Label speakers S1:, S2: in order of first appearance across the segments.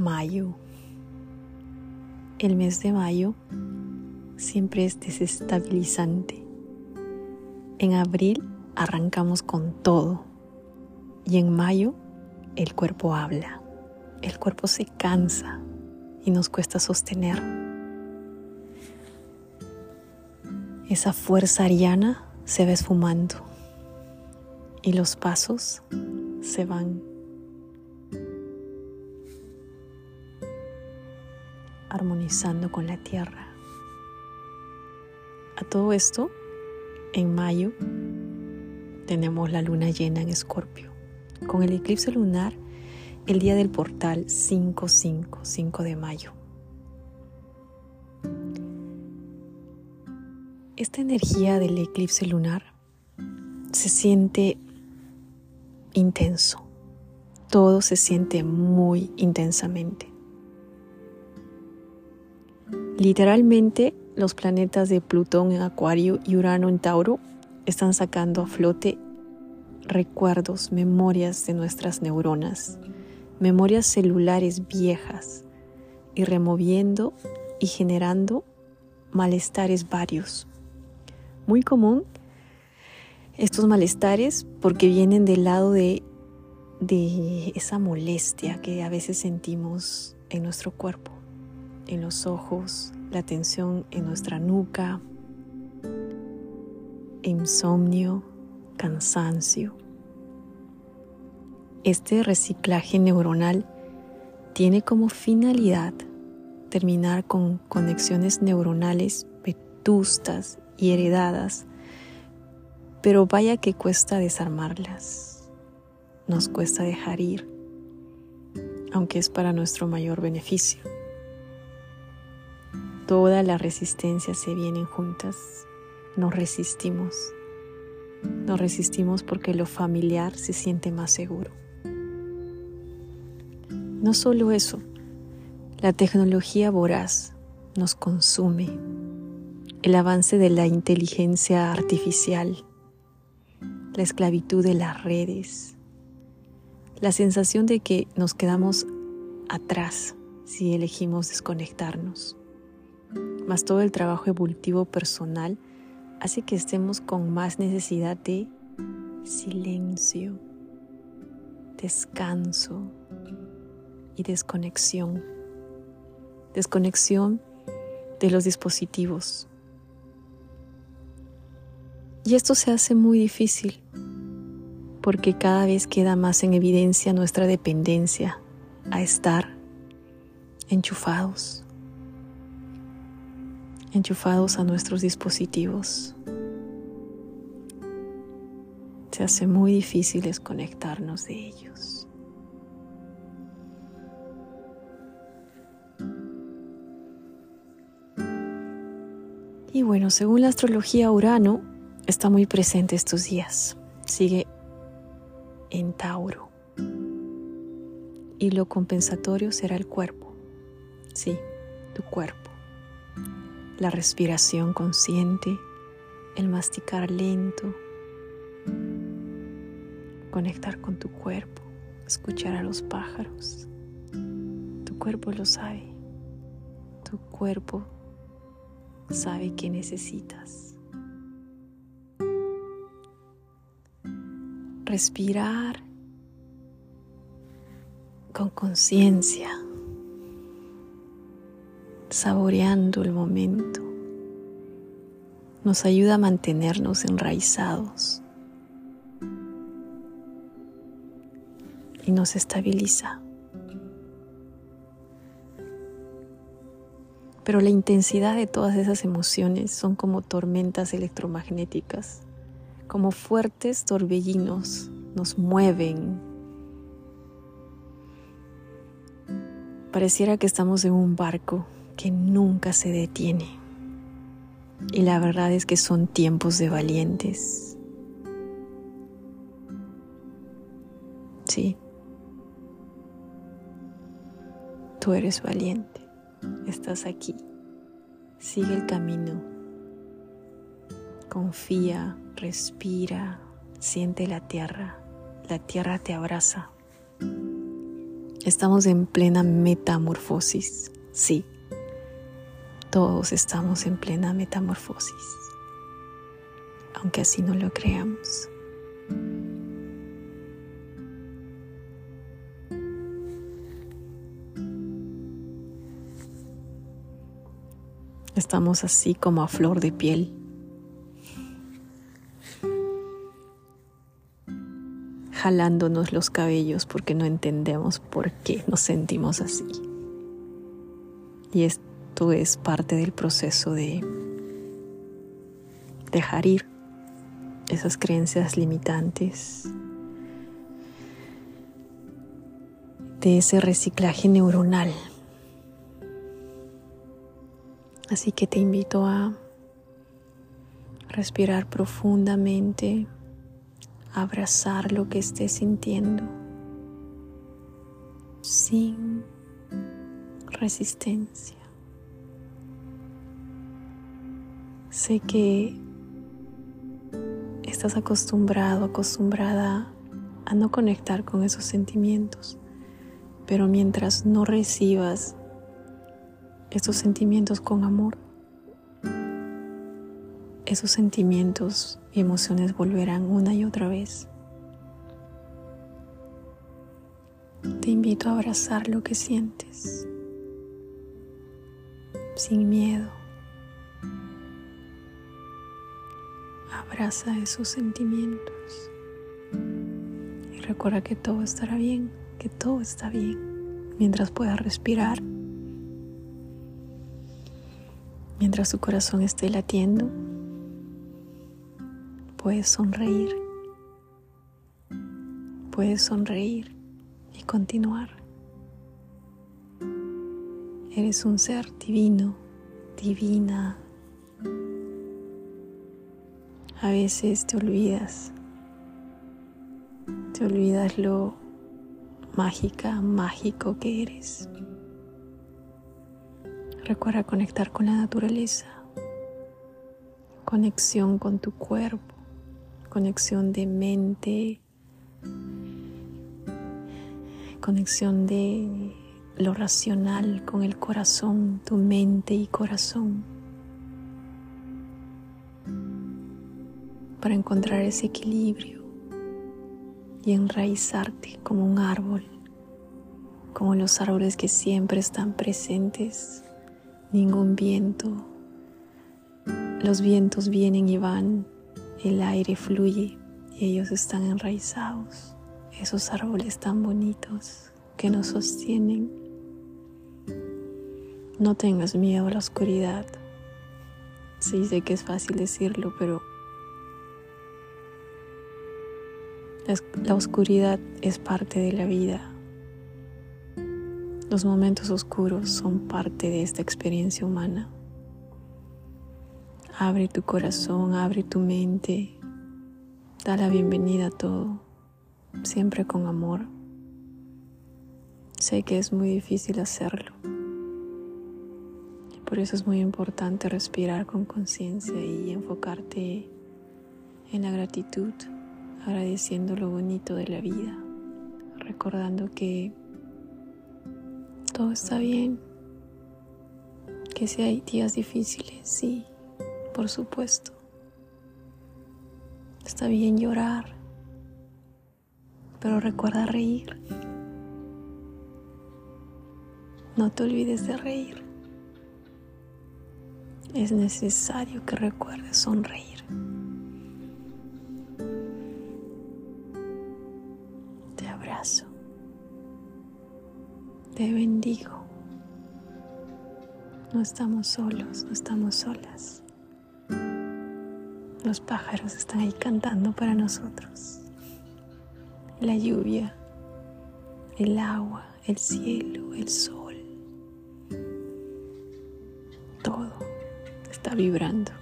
S1: Mayo. El mes de mayo siempre es desestabilizante. En abril arrancamos con todo y en mayo el cuerpo habla, el cuerpo se cansa y nos cuesta sostener. Esa fuerza ariana se va esfumando y los pasos se van armonizando con la tierra. A todo esto, en mayo tenemos la luna llena en Escorpio, con el eclipse lunar el día del portal 555 de mayo. Esta energía del eclipse lunar se siente intenso, todo se siente muy intensamente. Literalmente, los planetas de Plutón en Acuario y Urano en Tauro están sacando a flote recuerdos, memorias de nuestras neuronas, memorias celulares viejas y removiendo y generando malestares varios. Muy común estos malestares porque vienen del lado de, de esa molestia que a veces sentimos en nuestro cuerpo en los ojos, la tensión en nuestra nuca, insomnio, cansancio. Este reciclaje neuronal tiene como finalidad terminar con conexiones neuronales vetustas y heredadas, pero vaya que cuesta desarmarlas, nos cuesta dejar ir, aunque es para nuestro mayor beneficio toda la resistencia se vienen juntas. Nos resistimos. Nos resistimos porque lo familiar se siente más seguro. No solo eso, la tecnología voraz nos consume. El avance de la inteligencia artificial, la esclavitud de las redes, la sensación de que nos quedamos atrás si elegimos desconectarnos más todo el trabajo evolutivo personal hace que estemos con más necesidad de silencio, descanso y desconexión. Desconexión de los dispositivos. Y esto se hace muy difícil porque cada vez queda más en evidencia nuestra dependencia a estar enchufados enchufados a nuestros dispositivos. Se hace muy difícil desconectarnos de ellos. Y bueno, según la astrología, Urano está muy presente estos días. Sigue en Tauro. Y lo compensatorio será el cuerpo. Sí, tu cuerpo la respiración consciente, el masticar lento, conectar con tu cuerpo, escuchar a los pájaros. Tu cuerpo lo sabe. Tu cuerpo sabe que necesitas. Respirar con conciencia saboreando el momento, nos ayuda a mantenernos enraizados. Y nos estabiliza. Pero la intensidad de todas esas emociones son como tormentas electromagnéticas, como fuertes torbellinos, nos mueven, Pareciera que estamos en un barco que nunca se detiene. Y la verdad es que son tiempos de valientes. Sí. Tú eres valiente. Estás aquí. Sigue el camino. Confía, respira, siente la tierra. La tierra te abraza. Estamos en plena metamorfosis, sí. Todos estamos en plena metamorfosis, aunque así no lo creamos. Estamos así como a flor de piel. jalándonos los cabellos porque no entendemos por qué nos sentimos así. Y esto es parte del proceso de dejar ir esas creencias limitantes, de ese reciclaje neuronal. Así que te invito a respirar profundamente abrazar lo que estés sintiendo sin resistencia. Sé que estás acostumbrado, acostumbrada a no conectar con esos sentimientos, pero mientras no recibas esos sentimientos con amor, esos sentimientos y emociones volverán una y otra vez. Te invito a abrazar lo que sientes, sin miedo. Abraza esos sentimientos y recuerda que todo estará bien, que todo está bien, mientras puedas respirar, mientras tu corazón esté latiendo puedes sonreír, puedes sonreír y continuar. Eres un ser divino, divina. A veces te olvidas, te olvidas lo mágica, mágico que eres. Recuerda conectar con la naturaleza, conexión con tu cuerpo, conexión de mente, conexión de lo racional con el corazón, tu mente y corazón, para encontrar ese equilibrio y enraizarte como un árbol, como los árboles que siempre están presentes, ningún viento, los vientos vienen y van, el aire fluye y ellos están enraizados, esos árboles tan bonitos que nos sostienen. No tengas miedo a la oscuridad. Sí, sé que es fácil decirlo, pero la oscuridad es parte de la vida. Los momentos oscuros son parte de esta experiencia humana. Abre tu corazón, abre tu mente, da la bienvenida a todo, siempre con amor. Sé que es muy difícil hacerlo. Por eso es muy importante respirar con conciencia y enfocarte en la gratitud, agradeciendo lo bonito de la vida, recordando que todo está bien, que si hay días difíciles, sí, por supuesto. Está bien llorar, pero recuerda reír. No te olvides de reír. Es necesario que recuerdes sonreír. te bendigo. No estamos solos, no estamos solas. Los pájaros están ahí cantando para nosotros. La lluvia, el agua, el cielo, el sol. Todo está vibrando.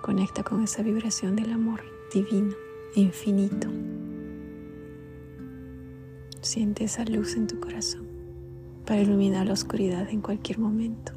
S1: Conecta con esa vibración del amor divino, infinito. Siente esa luz en tu corazón para iluminar la oscuridad en cualquier momento.